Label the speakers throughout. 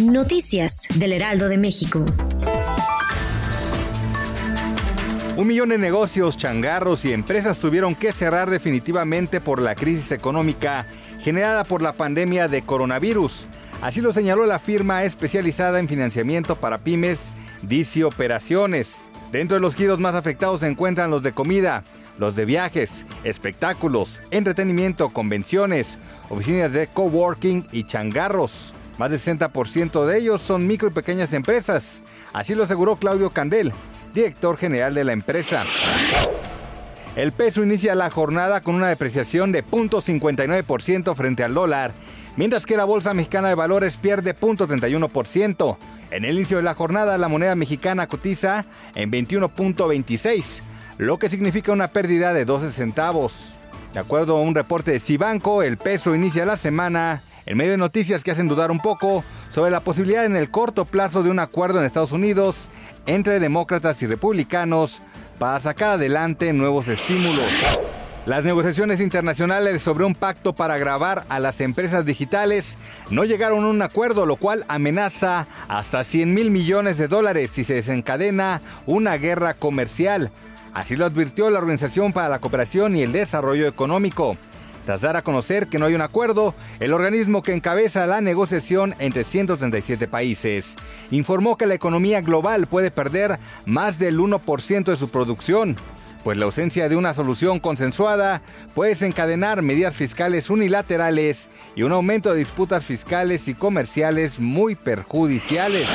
Speaker 1: Noticias del Heraldo de México.
Speaker 2: Un millón de negocios, changarros y empresas tuvieron que cerrar definitivamente por la crisis económica generada por la pandemia de coronavirus. Así lo señaló la firma especializada en financiamiento para pymes, Dici Operaciones. Dentro de los giros más afectados se encuentran los de comida, los de viajes, espectáculos, entretenimiento, convenciones, oficinas de coworking y changarros. Más del 60% de ellos son micro y pequeñas empresas. Así lo aseguró Claudio Candel, director general de la empresa. El peso inicia la jornada con una depreciación de 0.59% frente al dólar, mientras que la Bolsa Mexicana de Valores pierde 0.31%. En el inicio de la jornada, la moneda mexicana cotiza en 21.26, lo que significa una pérdida de 12 centavos. De acuerdo a un reporte de Cibanco, el peso inicia la semana en medio de noticias que hacen dudar un poco sobre la posibilidad en el corto plazo de un acuerdo en Estados Unidos entre demócratas y republicanos para sacar adelante nuevos estímulos. Las negociaciones internacionales sobre un pacto para grabar a las empresas digitales no llegaron a un acuerdo, lo cual amenaza hasta 100 mil millones de dólares si se desencadena una guerra comercial. Así lo advirtió la Organización para la Cooperación y el Desarrollo Económico. Tras dar a conocer que no hay un acuerdo, el organismo que encabeza la negociación entre 137 países informó que la economía global puede perder más del 1% de su producción, pues la ausencia de una solución consensuada puede desencadenar medidas fiscales unilaterales y un aumento de disputas fiscales y comerciales muy perjudiciales.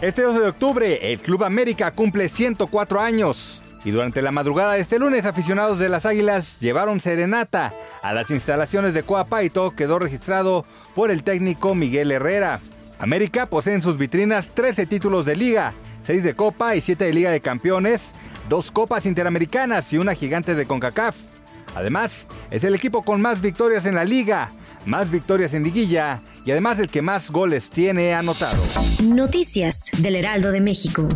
Speaker 2: Este 12 de octubre, el Club América cumple 104 años. Y durante la madrugada de este lunes, aficionados de las Águilas llevaron serenata a las instalaciones de Coapaito, quedó registrado por el técnico Miguel Herrera. América posee en sus vitrinas 13 títulos de liga, 6 de Copa y 7 de Liga de Campeones, dos Copas Interamericanas y una gigante de CONCACAF. Además, es el equipo con más victorias en la liga, más victorias en liguilla y además el que más goles tiene anotado.
Speaker 1: Noticias del Heraldo de México.